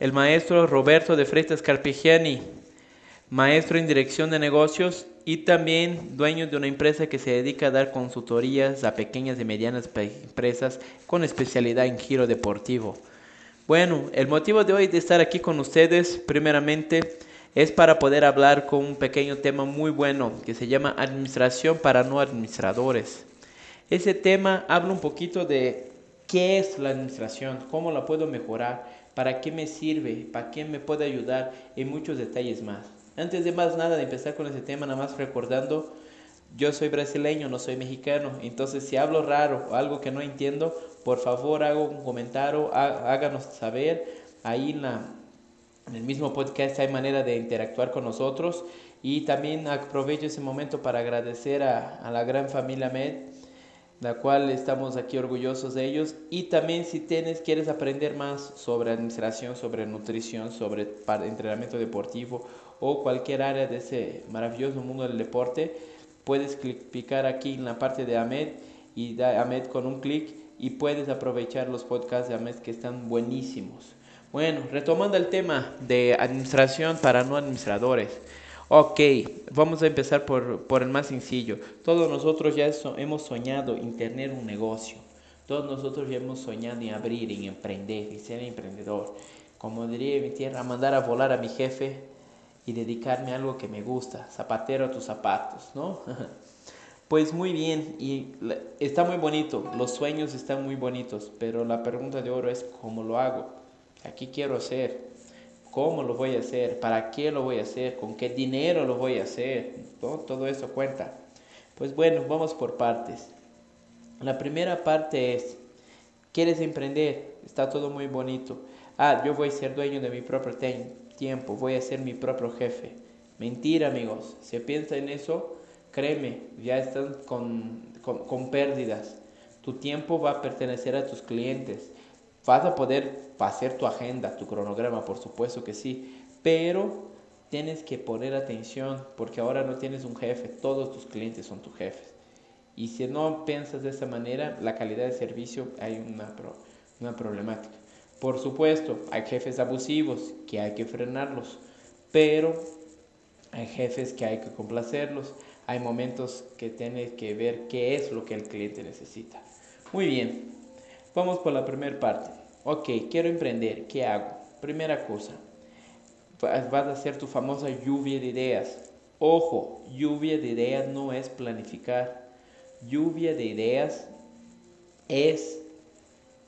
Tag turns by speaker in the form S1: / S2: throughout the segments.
S1: el maestro Roberto de Freitas Carpegiani, maestro en dirección de negocios y también dueño de una empresa que se dedica a dar consultorías a pequeñas y medianas empresas con especialidad en giro deportivo. Bueno, el motivo de hoy de estar aquí con ustedes, primeramente, es para poder hablar con un pequeño tema muy bueno que se llama Administración para no administradores. Ese tema habla un poquito de qué es la administración, cómo la puedo mejorar, para qué me sirve, para qué me puede ayudar y muchos detalles más. Antes de más nada de empezar con ese tema, nada más recordando, yo soy brasileño, no soy mexicano, entonces si hablo raro o algo que no entiendo, por favor hago un comentario, háganos saber. Ahí en, el mismo podcast hay manera de interactuar con nosotros y también aprovecho ese momento para agradecer a, a la gran familia Med la cual estamos aquí orgullosos de ellos. Y también si tienes, quieres aprender más sobre administración, sobre nutrición, sobre entrenamiento deportivo o cualquier área de ese maravilloso mundo del deporte, puedes clicar aquí en la parte de AMED y da AMED con un clic y puedes aprovechar los podcasts de AMED que están buenísimos. Bueno, retomando el tema de administración para no administradores. Ok, vamos a empezar por, por el más sencillo. Todos nosotros ya hemos soñado en tener un negocio. Todos nosotros ya hemos soñado en abrir, en emprender, en ser emprendedor. Como diría mi tierra, mandar a volar a mi jefe y dedicarme a algo que me gusta. Zapatero a tus zapatos, ¿no? Pues muy bien, y está muy bonito, los sueños están muy bonitos, pero la pregunta de oro es ¿cómo lo hago? Aquí quiero hacer, ¿Cómo lo voy a hacer? ¿Para qué lo voy a hacer? ¿Con qué dinero lo voy a hacer? Todo eso cuenta. Pues bueno, vamos por partes. La primera parte es, ¿quieres emprender? Está todo muy bonito. Ah, yo voy a ser dueño de mi propio tiempo, voy a ser mi propio jefe. Mentira, amigos. Si piensa en eso, créeme, ya están con, con, con pérdidas. Tu tiempo va a pertenecer a tus clientes. Vas a poder hacer tu agenda, tu cronograma, por supuesto que sí, pero tienes que poner atención porque ahora no tienes un jefe, todos tus clientes son tus jefes. Y si no piensas de esa manera, la calidad de servicio hay una, una problemática. Por supuesto, hay jefes abusivos que hay que frenarlos, pero hay jefes que hay que complacerlos. Hay momentos que tienes que ver qué es lo que el cliente necesita. Muy bien, Vamos por la primera parte. Ok, quiero emprender. ¿Qué hago? Primera cosa, vas a hacer tu famosa lluvia de ideas. Ojo, lluvia de ideas no es planificar. Lluvia de ideas es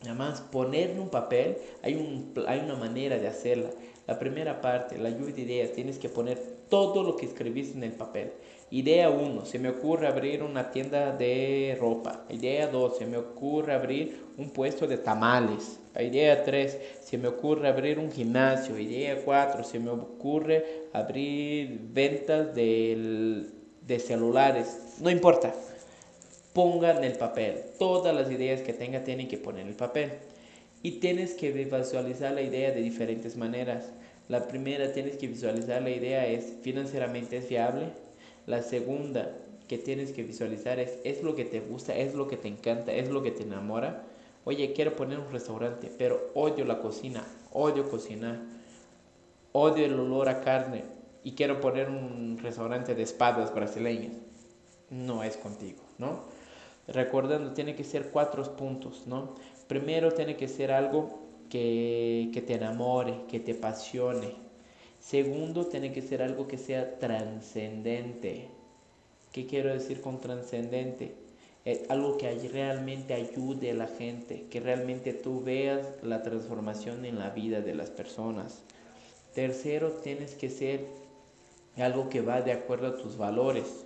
S1: nada más poner en un papel. Hay, un, hay una manera de hacerla. La primera parte, la lluvia de ideas, tienes que poner todo lo que escribiste en el papel. Idea 1, se me ocurre abrir una tienda de ropa. Idea 2, se me ocurre abrir un puesto de tamales. Idea 3, se me ocurre abrir un gimnasio. Idea 4, se me ocurre abrir ventas de celulares. No importa, pongan el papel. Todas las ideas que tenga tienen que poner en el papel. Y tienes que visualizar la idea de diferentes maneras. La primera, tienes que visualizar la idea es financieramente es viable la segunda que tienes que visualizar es, es lo que te gusta, es lo que te encanta, es lo que te enamora. Oye, quiero poner un restaurante, pero odio la cocina, odio cocinar, odio el olor a carne y quiero poner un restaurante de espadas brasileñas. No es contigo, ¿no? Recordando, tiene que ser cuatro puntos, ¿no? Primero tiene que ser algo que, que te enamore, que te apasione, Segundo, tiene que ser algo que sea trascendente. ¿Qué quiero decir con trascendente? Es algo que realmente ayude a la gente, que realmente tú veas la transformación en la vida de las personas. Tercero, tienes que ser algo que va de acuerdo a tus valores.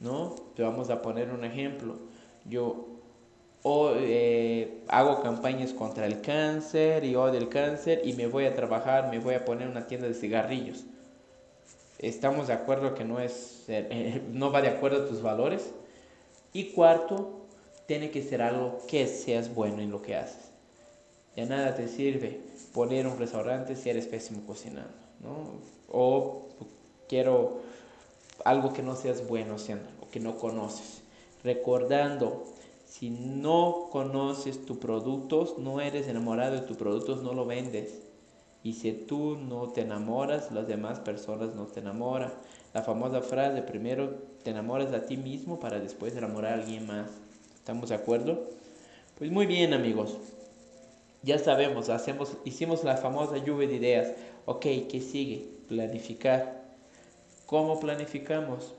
S1: ¿No? Te vamos a poner un ejemplo. Yo o eh, hago campañas contra el cáncer y odio el cáncer y me voy a trabajar, me voy a poner una tienda de cigarrillos. Estamos de acuerdo que no es eh, no va de acuerdo a tus valores. Y cuarto, tiene que ser algo que seas bueno en lo que haces. Ya nada te sirve poner un restaurante si eres pésimo cocinando, ¿no? O quiero algo que no seas bueno haciendo, o que no conoces. Recordando si no conoces tus productos, no eres enamorado de tus productos, no lo vendes. Y si tú no te enamoras, las demás personas no te enamoran. La famosa frase, primero te enamoras a ti mismo para después enamorar a alguien más. ¿Estamos de acuerdo? Pues muy bien amigos. Ya sabemos, hacemos, hicimos la famosa lluvia de ideas. Ok, ¿qué sigue? Planificar. ¿Cómo planificamos?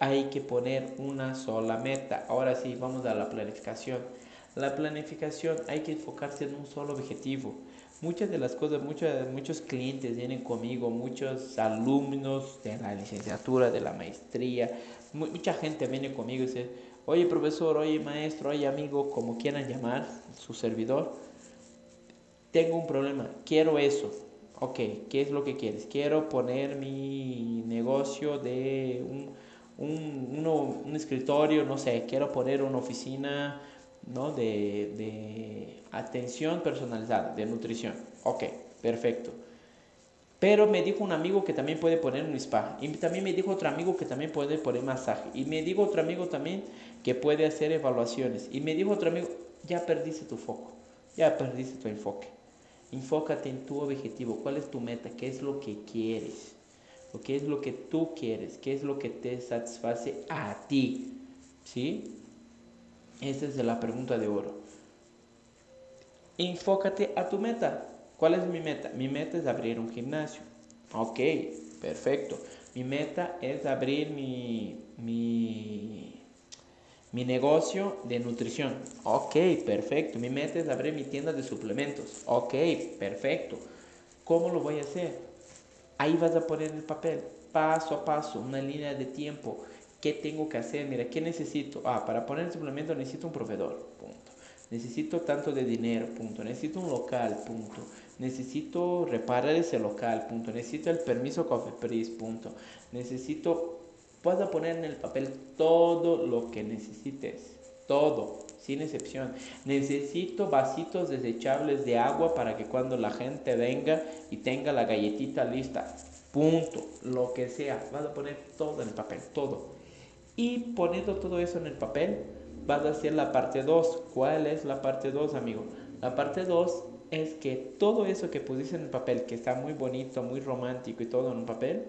S1: Hay que poner una sola meta. Ahora sí, vamos a la planificación. La planificación hay que enfocarse en un solo objetivo. Muchas de las cosas, muchos, muchos clientes vienen conmigo, muchos alumnos de la licenciatura, de la maestría, mucha gente viene conmigo y dice, oye profesor, oye maestro, oye amigo, como quieran llamar, su servidor, tengo un problema, quiero eso. Ok, ¿qué es lo que quieres? Quiero poner mi negocio de un un, un escritorio, no sé, quiero poner una oficina ¿no? de, de atención personalizada, de nutrición. Ok, perfecto. Pero me dijo un amigo que también puede poner un spa. Y también me dijo otro amigo que también puede poner masaje. Y me dijo otro amigo también que puede hacer evaluaciones. Y me dijo otro amigo, ya perdiste tu foco. Ya perdiste tu enfoque. Enfócate en tu objetivo. ¿Cuál es tu meta? ¿Qué es lo que quieres? O qué es lo que tú quieres, qué es lo que te satisface a ti. ¿Sí? Esa es la pregunta de oro. Enfócate a tu meta. ¿Cuál es mi meta? Mi meta es abrir un gimnasio. Ok, perfecto. Mi meta es abrir mi, mi, mi negocio de nutrición. Ok, perfecto. Mi meta es abrir mi tienda de suplementos. Ok, perfecto. ¿Cómo lo voy a hacer? Ahí vas a poner el papel, paso a paso, una línea de tiempo. ¿Qué tengo que hacer? Mira, ¿qué necesito? Ah, para poner el suplemento necesito un proveedor, punto. Necesito tanto de dinero, punto. Necesito un local, punto. Necesito reparar ese local, punto. Necesito el permiso Cofepris, punto. Necesito, vas a poner en el papel todo lo que necesites, todo sin excepción. Necesito vasitos desechables de agua para que cuando la gente venga y tenga la galletita lista, punto, lo que sea, vas a poner todo en el papel, todo. Y poniendo todo eso en el papel, vas a hacer la parte 2. ¿Cuál es la parte 2, amigo? La parte 2 es que todo eso que pusiste en el papel, que está muy bonito, muy romántico y todo en un papel,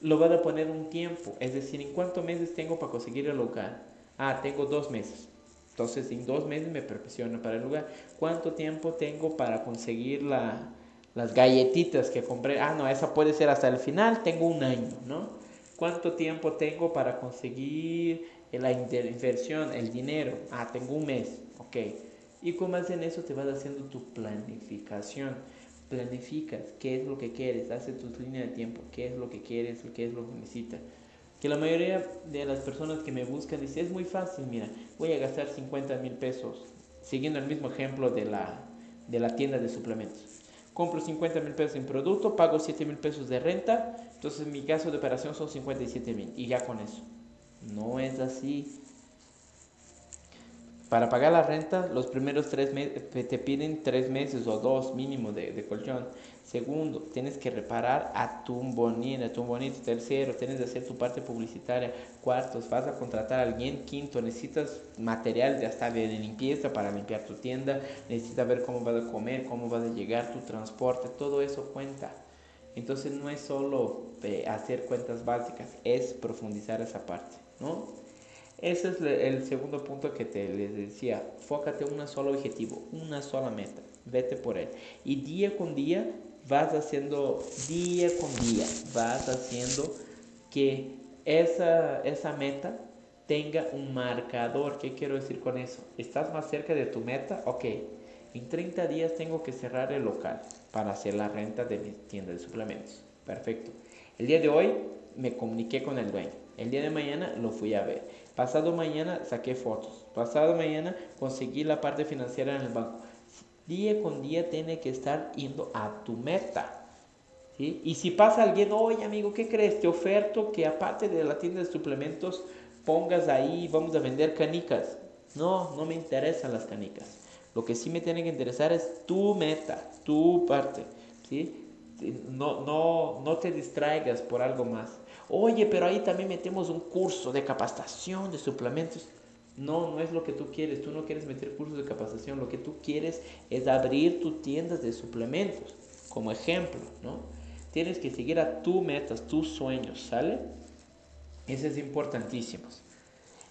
S1: lo vas a poner un tiempo. Es decir, ¿en cuántos meses tengo para conseguir el lugar? Ah, tengo dos meses. Entonces, en dos meses me perfecciono para el lugar. ¿Cuánto tiempo tengo para conseguir la, las galletitas que compré? Ah, no, esa puede ser hasta el final. Tengo un año, ¿no? ¿Cuánto tiempo tengo para conseguir la inversión, el dinero? Ah, tengo un mes, ok. Y como en eso te vas haciendo tu planificación. planificas qué es lo que quieres, haces tu línea de tiempo, qué es lo que quieres, qué es lo que necesitas. Que la mayoría de las personas que me buscan dicen, es muy fácil, mira, voy a gastar 50 mil pesos, siguiendo el mismo ejemplo de la, de la tienda de suplementos. Compro 50 mil pesos en producto, pago 7 mil pesos de renta, entonces mi caso de operación son 57 mil y ya con eso. No es así. Para pagar la renta, los primeros tres meses te piden tres meses o dos mínimo de, colchón. Segundo, tienes que reparar a tu bonito, tu bonito. Tercero, tienes que hacer tu parte publicitaria. Cuarto, vas a contratar a alguien. Quinto, necesitas material de hasta de limpieza para limpiar tu tienda. Necesitas ver cómo vas a comer, cómo vas a llegar, tu transporte. Todo eso cuenta. Entonces no es solo eh, hacer cuentas básicas, es profundizar esa parte, ¿no? Ese es el segundo punto que te les decía. Fócate en un solo objetivo, una sola meta. Vete por él. Y día con día vas haciendo, día con día, vas haciendo que esa, esa meta tenga un marcador. ¿Qué quiero decir con eso? ¿Estás más cerca de tu meta? Ok. En 30 días tengo que cerrar el local para hacer la renta de mi tienda de suplementos. Perfecto. El día de hoy me comuniqué con el dueño. El día de mañana lo fui a ver. Pasado mañana saqué fotos. Pasado mañana conseguí la parte financiera en el banco. Día con día tiene que estar yendo a tu meta. ¿sí? Y si pasa alguien, oye amigo, ¿qué crees? Te oferto que aparte de la tienda de suplementos pongas ahí, vamos a vender canicas. No, no me interesan las canicas. Lo que sí me tiene que interesar es tu meta, tu parte. ¿sí? No, no, no te distraigas por algo más. Oye, pero ahí también metemos un curso de capacitación de suplementos. No, no es lo que tú quieres. Tú no quieres meter cursos de capacitación. Lo que tú quieres es abrir tus tiendas de suplementos. Como ejemplo, ¿no? Tienes que seguir a tus metas, tus sueños, ¿sale? Eso es importantísimo.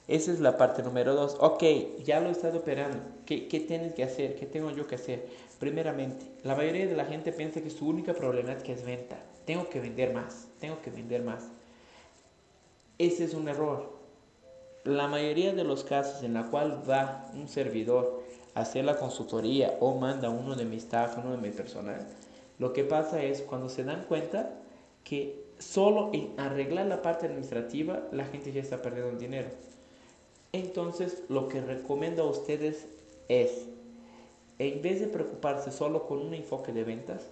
S1: Esa es la parte número dos. Ok, ya lo he estado operando. ¿Qué, ¿Qué, tienes que hacer? ¿Qué tengo yo que hacer? Primeramente, la mayoría de la gente piensa que su única problemática es venta. Tengo que vender más. Tengo que vender más. Ese es un error. La mayoría de los casos en la cual va un servidor a hacer la consultoría o manda uno de mi staff, uno de mi personal, lo que pasa es cuando se dan cuenta que solo en arreglar la parte administrativa la gente ya está perdiendo dinero. Entonces lo que recomiendo a ustedes es, en vez de preocuparse solo con un enfoque de ventas,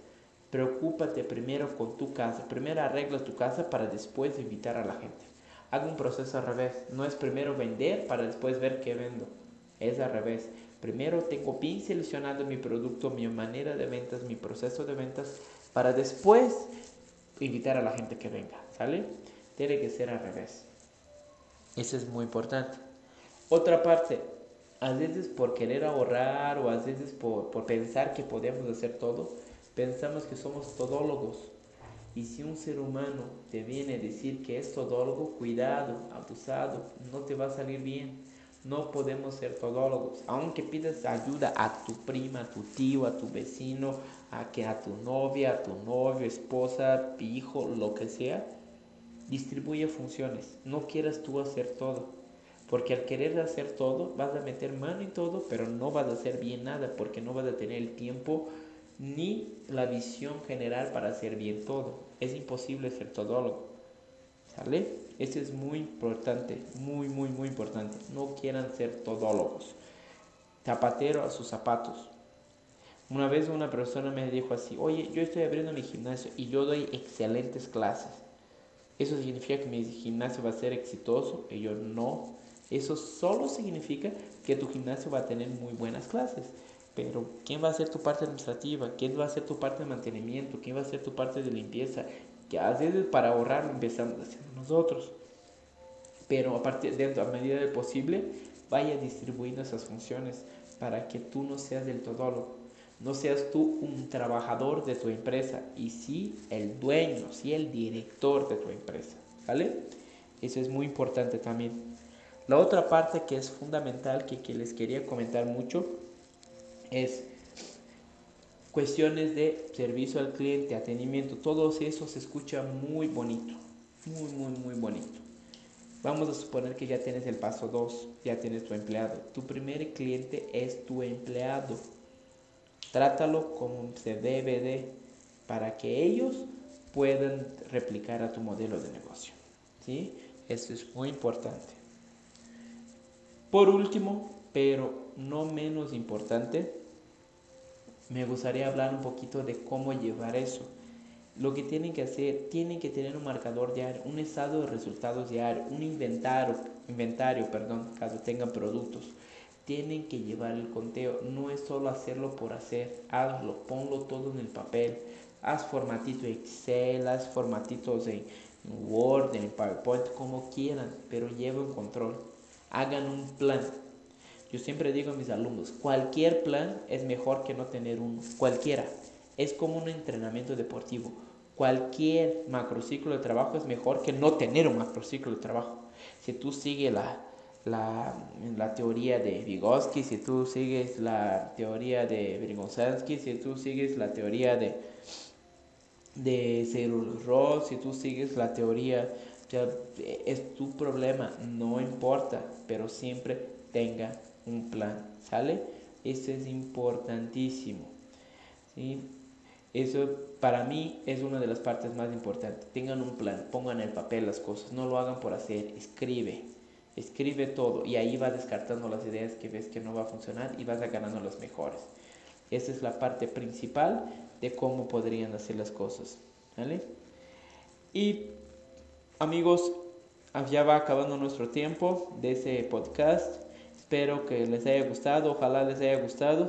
S1: preocúpate primero con tu casa. Primero arregla tu casa para después invitar a la gente hago un proceso al revés. No es primero vender para después ver qué vendo. Es al revés. Primero tengo bien seleccionado mi producto, mi manera de ventas, mi proceso de ventas, para después invitar a la gente que venga. ¿Sale? Tiene que ser al revés. Eso es muy importante. Otra parte, a veces por querer ahorrar o a veces por, por pensar que podemos hacer todo, pensamos que somos todólogos y si un ser humano te viene a decir que es todólogo, cuidado, abusado, no te va a salir bien. No podemos ser todólogos. Aunque pidas ayuda a tu prima, a tu tío, a tu vecino, a, que a tu novia, a tu novio, esposa, hijo, lo que sea, distribuye funciones. No quieras tú hacer todo. Porque al querer hacer todo, vas a meter mano en todo, pero no vas a hacer bien nada, porque no vas a tener el tiempo ni la visión general para hacer bien todo. Es imposible ser todólogo. ¿Sale? Eso es muy importante, muy, muy, muy importante. No quieran ser todólogos. Zapatero a sus zapatos. Una vez una persona me dijo así, oye, yo estoy abriendo mi gimnasio y yo doy excelentes clases. ¿Eso significa que mi gimnasio va a ser exitoso? Y yo no. Eso solo significa que tu gimnasio va a tener muy buenas clases. Pero ¿quién va a hacer tu parte administrativa? ¿Quién va a hacer tu parte de mantenimiento? ¿Quién va a hacer tu parte de limpieza? Que a veces para ahorrar lo empezamos haciendo nosotros. Pero a, partir de, a medida de posible, vaya distribuyendo esas funciones para que tú no seas del todólogo. No seas tú un trabajador de tu empresa y sí el dueño, sí el director de tu empresa. ¿Vale? Eso es muy importante también. La otra parte que es fundamental que, que les quería comentar mucho es cuestiones de servicio al cliente, atendimiento, todo eso se escucha muy bonito, muy, muy, muy bonito. Vamos a suponer que ya tienes el paso 2, ya tienes tu empleado. Tu primer cliente es tu empleado. Trátalo como se debe de. para que ellos puedan replicar a tu modelo de negocio. ¿sí? Esto es muy importante. Por último, pero no menos importante, me gustaría hablar un poquito de cómo llevar eso. Lo que tienen que hacer, tienen que tener un marcador diario, un estado de resultados diario, un inventario, inventario, perdón, caso tengan productos. Tienen que llevar el conteo, no es solo hacerlo por hacer, hazlo, ponlo todo en el papel. Haz formatito Excel, haz formatitos en Word, en PowerPoint, como quieran, pero lleven control. Hagan un plan. Yo siempre digo a mis alumnos, cualquier plan es mejor que no tener uno, cualquiera. Es como un entrenamiento deportivo. Cualquier macrociclo de trabajo es mejor que no tener un macrociclo de trabajo. Si tú sigues la, la, la teoría de Vygotsky, si tú sigues la teoría de Vygotsky, si tú sigues la teoría de, de Ross, si tú sigues la teoría, es tu problema, no importa, pero siempre tenga un plan, ¿sale? Eso es importantísimo, ¿sí? Eso para mí es una de las partes más importantes. Tengan un plan, pongan en el papel las cosas, no lo hagan por hacer, escribe, escribe todo y ahí va descartando las ideas que ves que no va a funcionar y vas ganando las mejores. Esa es la parte principal de cómo podrían hacer las cosas. ¿vale? Y amigos, ya va acabando nuestro tiempo de ese podcast. Espero que les haya gustado, ojalá les haya gustado.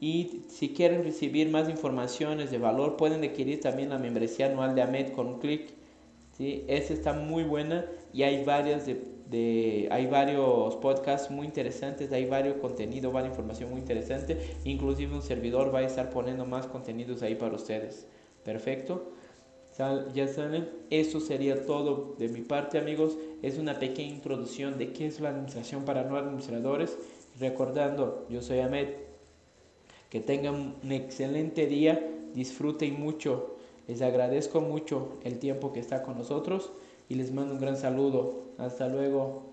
S1: Y si quieren recibir más informaciones de valor, pueden adquirir también la membresía anual de AMED con un clic. ¿sí? Esa está muy buena y hay varias de, de, hay varios podcasts muy interesantes, hay varios contenido, varias información muy interesante. Inclusive un servidor va a estar poniendo más contenidos ahí para ustedes. Perfecto. Ya saben, eso sería todo de mi parte amigos. Es una pequeña introducción de qué es la administración para no administradores. Recordando, yo soy Ahmed. Que tengan un excelente día, disfruten mucho. Les agradezco mucho el tiempo que está con nosotros y les mando un gran saludo. Hasta luego.